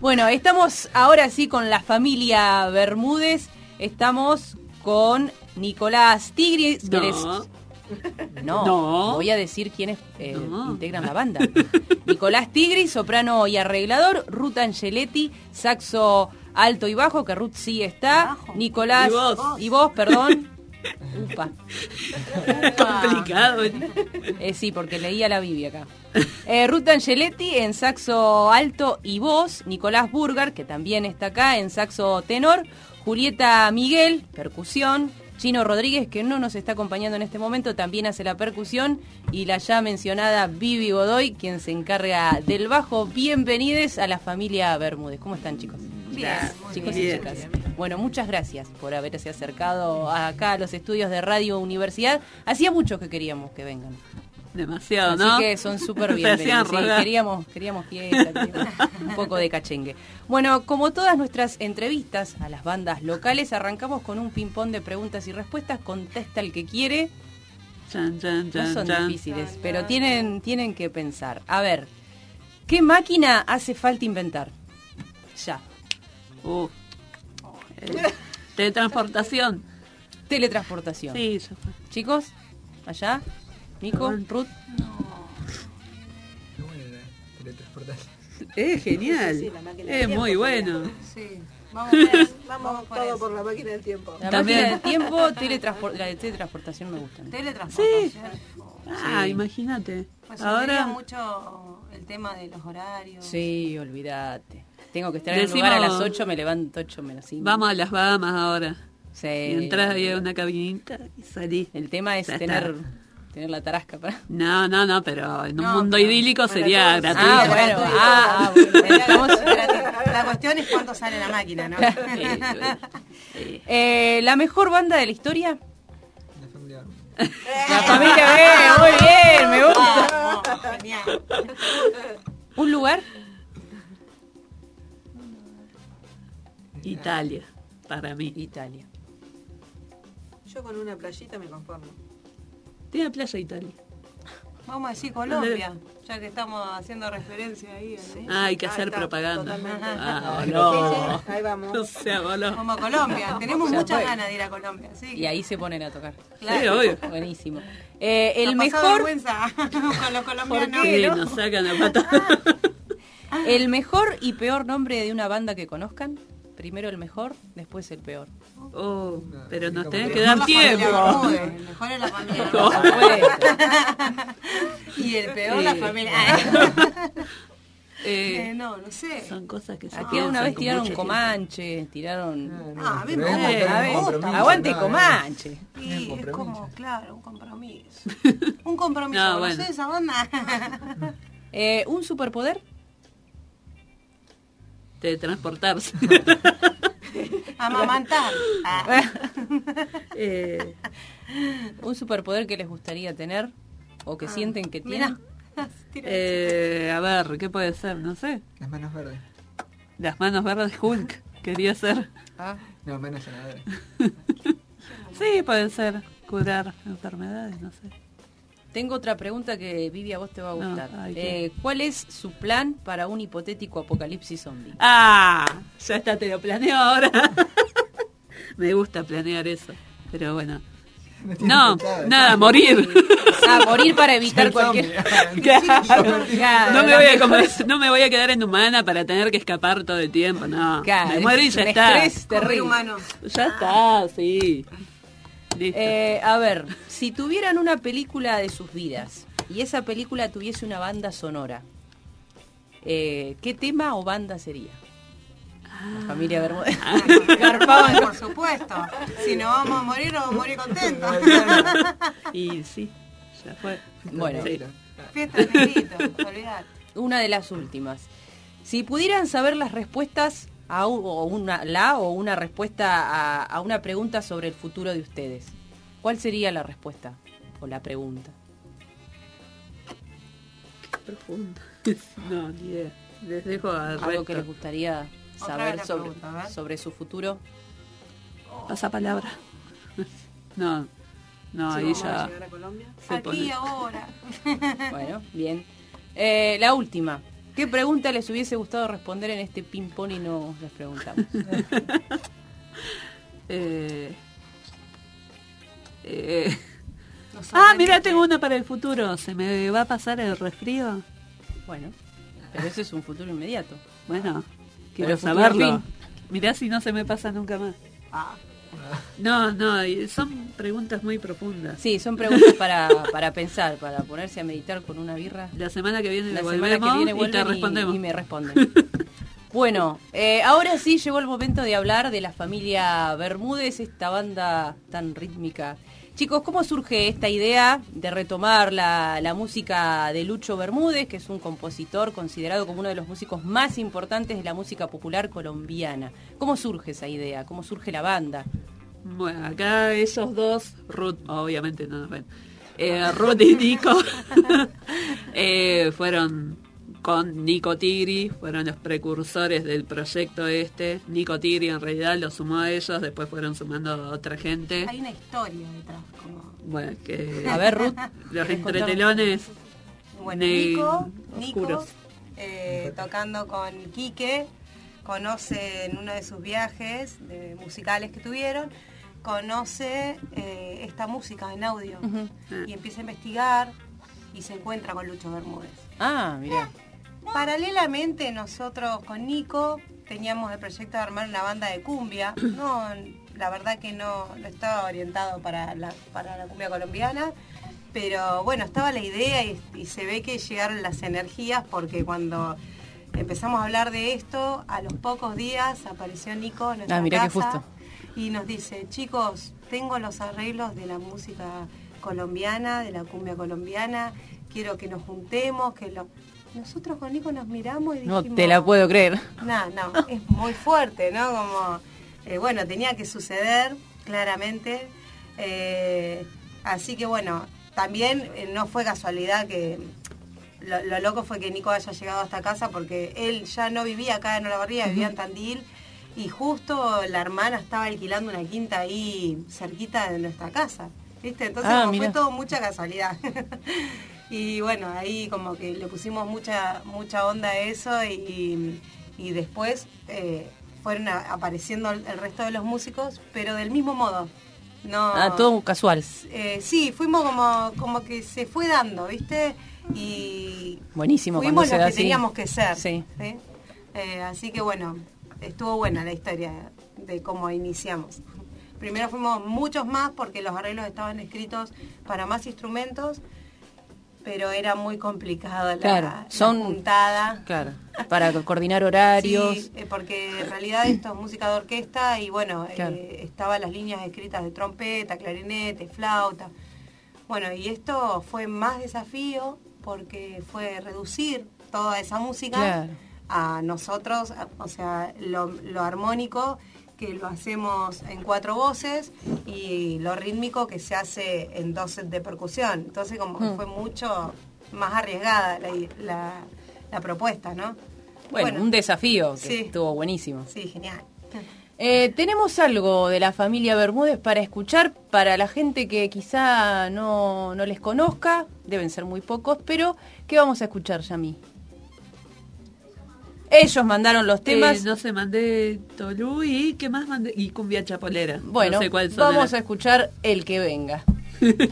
bueno, estamos ahora sí con la familia Bermúdez. Estamos con Nicolás Tigris. No. No, voy a decir quiénes eh, integran la banda. Nicolás Tigris, soprano y arreglador. Ruth Angeletti, saxo alto y bajo, que Ruth sí está. Nicolás. Y vos. Y vos, perdón. Upa. Complicado. Eh, sí, porque leía la Biblia acá. Eh, Ruth Angeletti en saxo alto y voz. Nicolás Burgar, que también está acá en saxo tenor. Julieta Miguel, percusión. Chino Rodríguez, que no nos está acompañando en este momento, también hace la percusión. Y la ya mencionada Vivi Godoy, quien se encarga del bajo. Bienvenidos a la familia Bermúdez. ¿Cómo están, chicos? Bien, chicos y chicas. Bueno, muchas gracias por haberse acercado acá a los estudios de Radio Universidad. Hacía mucho que queríamos que vengan. Demasiado, Así ¿no? que son súper bienvenidos. Sí, queríamos, queríamos fiesta, queríamos un poco de cachengue. Bueno, como todas nuestras entrevistas a las bandas locales, arrancamos con un ping-pong de preguntas y respuestas. Contesta el que quiere. Chan, chan, No son chan. difíciles, pero tienen, tienen que pensar. A ver, ¿qué máquina hace falta inventar? Ya. Uh. Eh, teletransportación. Teletransportación. Sí, ya fue. Chicos, allá. Nico, Ruth. La teletransportación. Es genial. Sí, sí, es tiempo muy bueno. Sí. Vamos, por- vamos todo por la máquina del tiempo. La También. máquina del tiempo, teletranspor- la de teletransportación me gusta. Teletransportación. Ah, Sí. imagínate. Pues Ahora mucho el tema de los horarios. Sí, olvídate. Tengo que estar en el Decimos- lugar a las 8, me levanto 8 menos 5. vamos a las Bahamas ahora. Sí. Y entras ahí a una cabinita y salís. El tema es tener, tener la tarasca para... No, no, no, pero en un No, mundo pero idílico sería todos. gratuito. Ah, bueno, ah, ah, bueno. La cuestión es cuánto sale la máquina, ¿no? Eh, ¿La mejor banda de la historia? La familia. La familia B, muy bien, me gusta. Genial. ¿Un lugar? Italia, para mí. Italia. Yo con una playita me conformo. Tiene playa Italia. Vamos a decir Colombia, ya que estamos haciendo referencia ahí. ¿no? Ah, hay que hacer propaganda. Ah, no. Ahí vamos. O sea. Como a Colombia. Tenemos muchas ganas de ir a Colombia. Sí, Y ahí se ponen a tocar. claro. Sí, obvio. Buenísimo. Eh, el Nos mejor, vergüenza con los colombianos. Sí, nos sacan la pata. el mejor y peor nombre de una banda que conozcan. Primero el mejor, después el peor. Oh, pero nos tenés que dar tiempo. Bermúdez, el mejor es la familia y el peor la familia. Eh, Eh, no, no sé. son cosas que se Aquí una vez tiraron Comanche, tiraron... Ah, a mí me gusta, ver, compromiso, Aguante Comanche. Y es como, claro, un compromiso. Un compromiso. No, No, bueno. sé esa banda. Eh, ¿Un superpoder? De transportarse. Amamantar. Ah. Eh, ¿Un superpoder que les gustaría tener? ¿O que sienten que Mira. tienen? eh, a ver, ¿qué puede ser? No sé. Las manos verdes. Las manos verdes Hulk. Quería ser. Ah, No, menos. Sí, puede ser. Curar enfermedades, no sé. Tengo otra pregunta que Vivi a vos te va a No, gustar. ay, Eh, ¿Cuál es su plan para un hipotético apocalipsis zombie? Ah, ya está, te lo planeo ahora. Me gusta planear eso. Pero bueno. No, pensado, nada, morir. Ah, morir para evitar cualquier... zombie. Claro. Claro, No me, voy a comer- no me voy a quedar en humana para tener que escapar todo el tiempo, no. Claro, me muero y es ya un está. estrés Comer terrible. humano. Ya está, sí. Eh, a ver, si tuvieran una película de sus vidas y esa película tuviese una banda sonora, eh, ¿qué tema o banda sería? La familia Bermúdez. Garpaban, por supuesto. Si no vamos a morir, vamos a morir contentos. Y sí, ya fue. Bueno. Sí. Fiesta de negrito, olvidate. Una de las últimas. Si pudieran saber las respuestas a o una, la o una respuesta a, a una pregunta sobre el futuro de ustedes, ¿cuál sería la respuesta o la pregunta? Profundo. No, ni idea. Les dejo al Algo resto. que les gustaría saber sobre, pregunta, a sobre su futuro. Pasa palabra. No, no, Sí, ahí ya a llegar a Colombia. Aquí pone- ahora. Bueno, bien. Eh, la última. ¿Qué pregunta les hubiese gustado responder en este ping-pong y no les preguntamos? Eh, eh, Ah, mira, que- tengo una para el futuro. ¿Se me va a pasar el resfrío? Bueno, pero ese es un futuro inmediato. Bueno, quiero saberlo. Mirá si no se me pasa nunca más. Ah, No, no, son preguntas muy profundas. Sí, son preguntas para, para pensar, para ponerse a meditar con una birra. La semana que viene La semana que viene y te vuelven y, respondemos. y me responden. Bueno, eh, ahora sí llegó el momento de hablar de la familia Bermúdez, esta banda tan rítmica. Chicos, ¿cómo surge esta idea de retomar la, la música de Lucho Bermúdez, que es un compositor considerado como uno de los músicos más importantes de la música popular colombiana? ¿Cómo surge esa idea? ¿Cómo surge la banda? Bueno, acá esos dos, Ruth, obviamente no nos ven, eh, Ruth y Nico, eh, fueron con Nico Tigri, fueron los precursores del proyecto este. Nico Tigri en realidad lo sumó a ellos, después fueron sumando a otra gente. hay una historia detrás. Como... Bueno, que A ver, Ruth. los entretelones Bueno, Nico, Nico eh, tocando con Quique, conoce en uno de sus viajes de musicales que tuvieron, conoce eh, esta música en audio y empieza a investigar y se encuentra con Lucho Bermúdez. Ah, mira. Paralelamente nosotros con Nico teníamos el proyecto de armar una banda de cumbia. No, la verdad que no, no estaba orientado para la, para la cumbia colombiana, pero bueno, estaba la idea y, y se ve que llegaron las energías porque cuando empezamos a hablar de esto, a los pocos días apareció Nico en nuestra Ah, mirá qué casa justo. y nos dice, chicos, tengo los arreglos de la música colombiana, de la cumbia colombiana, quiero que nos juntemos, que lo... Nosotros con Nico nos miramos y No dijimos... te la puedo creer. No, no, es muy fuerte, ¿no? Como, eh, bueno, tenía que suceder, claramente. Eh, así que bueno, también eh, no fue casualidad que lo, lo loco fue que Nico haya llegado a esta casa porque él ya no vivía acá en Olavarría, vivía en Tandil y justo la hermana estaba alquilando una quinta ahí cerquita de nuestra casa. ¿Viste? Entonces Ah, como fue todo mucha casualidad. y bueno, ahí como que le pusimos mucha, mucha onda a eso y, y después eh, fueron a- apareciendo el resto de los músicos, pero del mismo modo. No, Ah, todo casual. eh, sí, fuimos como, como que se fue dando, ¿viste? Y Buenísimo fuimos se lo da que así. teníamos que ser. Sí. ¿sí? Eh, así que bueno, estuvo buena la historia de cómo iniciamos. Primero fuimos muchos más porque los arreglos estaban escritos para más instrumentos, pero era muy complicado la, Claro, la son- juntada. Claro, para coordinar horarios. Sí, porque en realidad esto es música de orquesta y bueno, Claro. eh, estaban las líneas escritas de trompeta, clarinete, flauta. Bueno, y esto fue más desafío porque fue reducir toda esa música Claro. a nosotros, o sea, lo, lo armónico que lo hacemos en cuatro voces y lo rítmico que se hace en dos sets de percusión. Entonces como Mm. fue mucho más arriesgada la, la- la propuesta, ¿no? Bueno, un desafío que Sí. estuvo buenísimo. Sí, genial. Eh, tenemos algo de la familia Bermúdez para escuchar para la gente que quizá no, no les conozca, deben ser muy pocos, pero ¿qué vamos a escuchar, Yami? Ellos mandaron los temas. Eh, no sé, mandé Tolú y ¿qué más mandé? Y Cumbia Chapolera. bueno, no sé cuál son vamos a escuchar el que venga.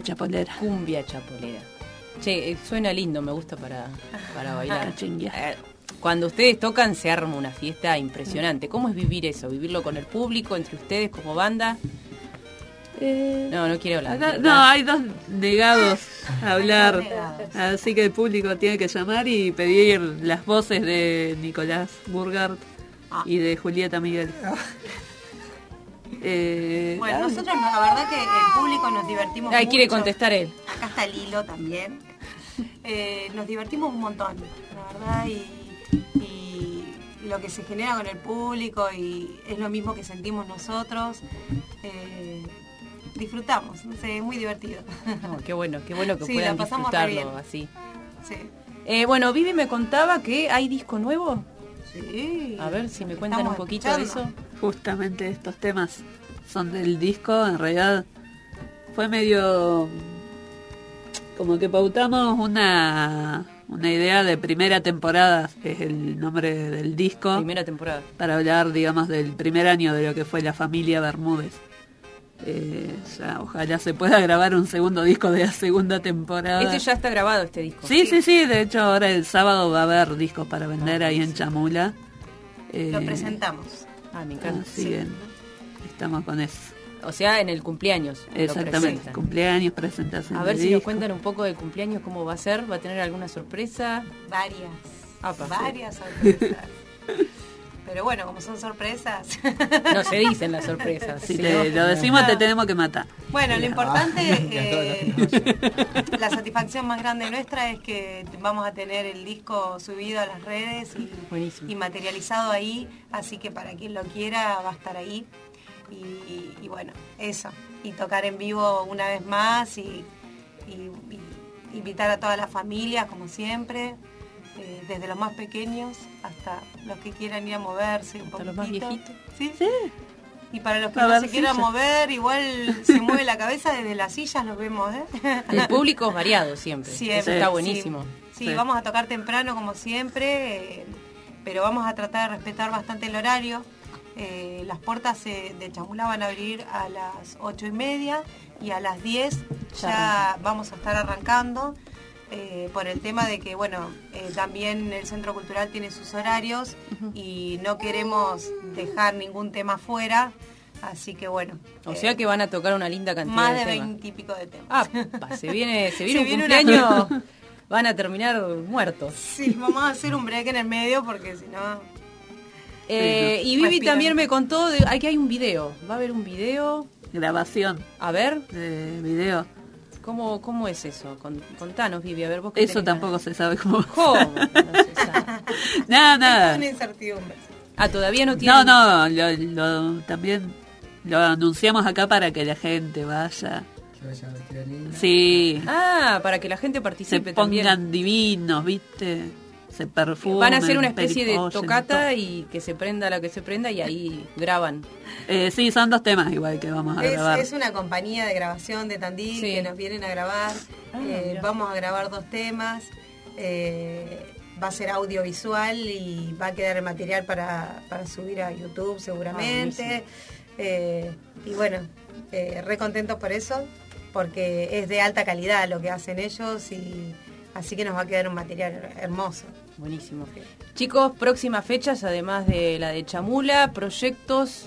Cumbia chapolera. Cumbia chapolera. Che, eh, suena lindo, me gusta para, para bailar. Ah, chingue. Eh, Cuando ustedes tocan se arma una fiesta impresionante. ¿Cómo es vivir eso? ¿Vivirlo con el público, entre ustedes como banda? No, no quiero hablar. No, hay dos negados a hablar. negados. Así que el público tiene que llamar y pedir las voces de Nicolás Burgard y de Julieta Miguel. Eh, Bueno, ah, nosotros no, la verdad que el público nos divertimos Ahí quiere contestar él. Acá está Lilo también. Eh, nos divertimos un montón, la verdad, y, y lo que se genera con el público y es lo mismo que sentimos nosotros. Eh, disfrutamos, no sé, es muy divertido. No, qué bueno, qué bueno que Sí, puedan disfrutarlo así. sí. Bueno, Vivi me contaba que hay disco nuevo. Sí. A ver si me cuentan Estamos un poquito de eso. Justamente estos temas son del disco, en realidad fue medio como que pautamos una, una idea de primera temporada, que es el nombre del disco, Primera temporada. para hablar, digamos, del primer año de lo que fue la familia Bermúdez. Eh, ya, ojalá se pueda grabar un segundo disco de la segunda temporada. Este ya está grabado, este disco. Sí, sí, sí, de hecho ahora el sábado va a haber discos para vender Ah, ahí en. Chamula. Lo Eh, presentamos. Ah, me encanta. Así estamos con eso. O sea, en el cumpleaños. Exactamente, cumpleaños, presentación. A ver de si nos cuentan un poco del cumpleaños, cómo va a ser. ¿Va a tener alguna sorpresa? Varias. Apa. varias sorpresas. Pero bueno, como son sorpresas. No se dicen las sorpresas. Si ¿sí? te lo decimos te tenemos que matar. Bueno, lo importante, Ah, eh, la satisfacción más grande nuestra es que vamos a tener el disco subido a las redes y, materializado ahí, así que para quien lo quiera va a estar ahí. Y, y bueno, eso. Y tocar en vivo una vez más y, y- y invitar a toda la familia, como siempre, eh, desde los más pequeños hasta los que quieran ir a moverse un poquito. los más viejitos. ¿Sí? Y para los que A no se quieran mover, igual se mueve la cabeza desde las sillas, los vemos, ¿eh? El público es variado siempre. Siempre, Eso está sí. buenísimo. Sí, Sí. vamos a tocar temprano como siempre, eh, pero vamos a tratar de respetar bastante el horario. Eh, las puertas eh, de Chamulá van a abrir a las ocho y media y a las 10 Ya ya vamos a estar arrancando. Eh, por el tema de que, bueno, eh, también el Centro Cultural tiene sus horarios y no queremos dejar ningún tema fuera, así que bueno. O eh, sea que van a tocar una linda cantidad más de de temas. 20 y pico de temas. Ah, pa, se viene, se viene Se un viene una- cumpleaños, van a terminar muertos. Sí, vamos a hacer un break en el medio porque si no... Eh, y Vivi Respiran. también me contó de aquí hay un video. Va a haber un video. Grabación A ver, de video. ¿Cómo, cómo es eso? Con- contanos, Vivi, a ver vos qué Eso tampoco ganas. se sabe cómo. ¿Cómo? No se sabe. Nada, Es nada. una incertidumbre. Ah, todavía no tiene. No, no, lo, lo- también lo anunciamos acá para que la gente vaya. Que vaya vestida linda. Sí, Ah, para que la gente se participe pongan también. divinos, ¿viste? Se perfumen. Van a hacer una especie de tocata y que se prenda la que se prenda y ahí graban. Eh, sí, son dos temas igual que vamos a Es, grabar. es una compañía de grabación de Tandil Sí. que nos vienen a grabar. Ah, Eh, vamos a grabar dos temas. Eh, va a ser audiovisual y va a quedar el material para, para subir a YouTube seguramente. Eh, y bueno, eh, re contentos por eso, porque es de alta calidad lo que hacen ellos y así que nos va a quedar un material hermoso. Buenísimo. Chicos, próximas fechas, además de la de Chamula, proyectos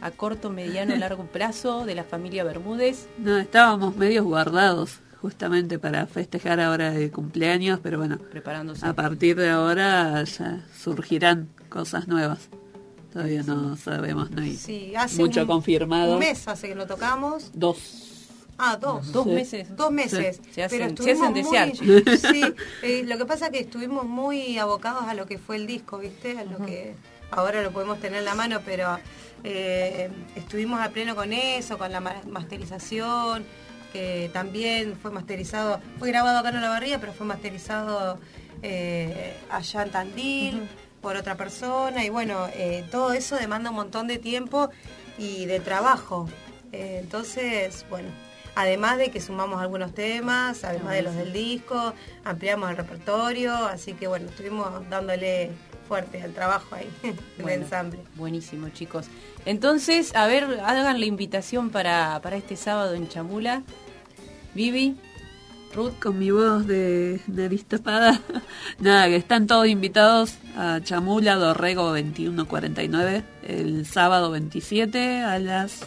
a corto, mediano, largo plazo de la familia Bermúdez. No, estábamos medios guardados justamente para festejar ahora el cumpleaños, pero bueno, Preparándose. a partir de ahora ya surgirán cosas nuevas. Todavía no sabemos, no hay Sí, hace mucho un- confirmado. Un mes hace que lo tocamos. Dos. Ah, dos. Dos meses. Dos meses. Se hacen- pero se estuvimos desear, muy- Sí, eh, lo que pasa es que estuvimos muy abocados a lo que fue el disco, ¿viste? A lo que ahora lo podemos tener en la mano, pero eh, estuvimos a pleno con eso, con la ma- masterización, que también fue masterizado, fue grabado acá en La Barría, pero fue masterizado eh, allá en Tandil por otra persona, y bueno, eh, todo eso demanda un montón de tiempo y de trabajo. Entonces, bueno, además de que sumamos algunos temas, además de los del disco, ampliamos el repertorio, así que bueno, estuvimos dándole fuerte al trabajo ahí, el Bueno, ensamble. Buenísimo, chicos. Entonces, a ver, hagan la invitación para, para este sábado en Chamula. Vivi, Ruth con mi voz de, de destapada. Nada, que están todos invitados a Chamula Dorrego 2149 el sábado 27 a las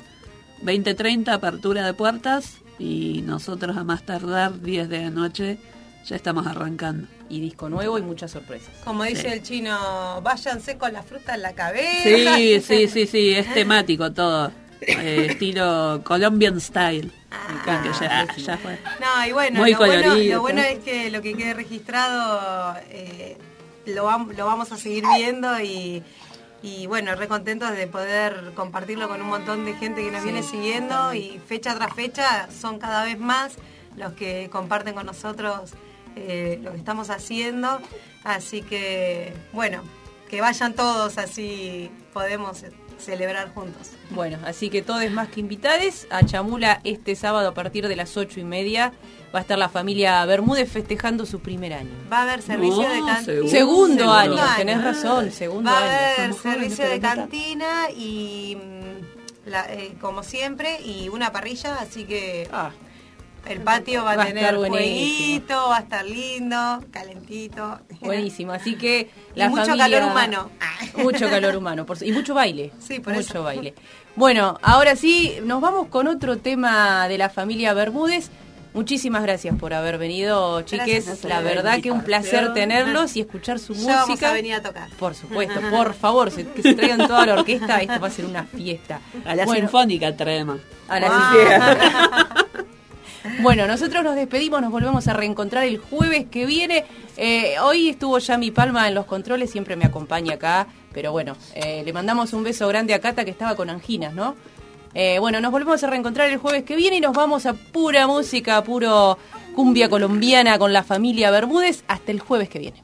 20.30 apertura de puertas y nosotros a más tardar 10 de la noche ya estamos arrancando. y disco nuevo y muchas sorpresas. Como dice Sí. el chino, váyanse con la fruta en la cabeza. Sí, sí, sí, sí, es temático todo. Eh, estilo Colombian Style. Ah, Que ya, buenísimo. ya fue. No, y bueno, Muy lo, bueno colorido, lo bueno es que lo que quede registrado eh, lo, lo vamos a seguir viendo y, y bueno, re contentos de poder compartirlo con un montón de gente que nos viene siguiendo y fecha tras fecha son cada vez más los que comparten con nosotros eh, lo que estamos haciendo. Así que, bueno, que vayan todos así podemos celebrar juntos. Bueno, así que todos más que invitades a Chamula este sábado a partir de las ocho y media. Va a estar la familia Bermúdez festejando su primer año. Va a haber servicio No, de cantina. seguro. Segundo Segundo año, año. tenés razón, segundo Va a año. haber servicio de cantina y mm, la- eh, como siempre y una parrilla, así que Ah, el patio va, Va a tener jueguito, va a estar lindo, calentito. buenísimo, así que Y la mucho familia- calor humano. Mucho calor humano por y mucho baile. Sí, por mucho eso. baile. Bueno, ahora sí, nos vamos con otro tema de la familia Bermúdez. Muchísimas gracias por haber venido, chiques. La verdad que un placer tenerlos y escuchar su Ya vamos música. a venir a tocar. Por supuesto, por favor, que se traigan toda la orquesta, esto va a ser una fiesta. A la Bueno, sinfónica traemos. a la sinfónica. Bueno, nosotros nos despedimos, nos volvemos a reencontrar el jueves que viene. Eh, hoy estuvo ya mi palma en los controles, siempre me acompaña acá, pero bueno, eh, le mandamos un beso grande a Cata que estaba con anginas, ¿no? Eh, bueno, nos volvemos a reencontrar el jueves que viene y nos vamos a pura música, puro cumbia colombiana con la familia Bermúdez hasta el jueves que viene.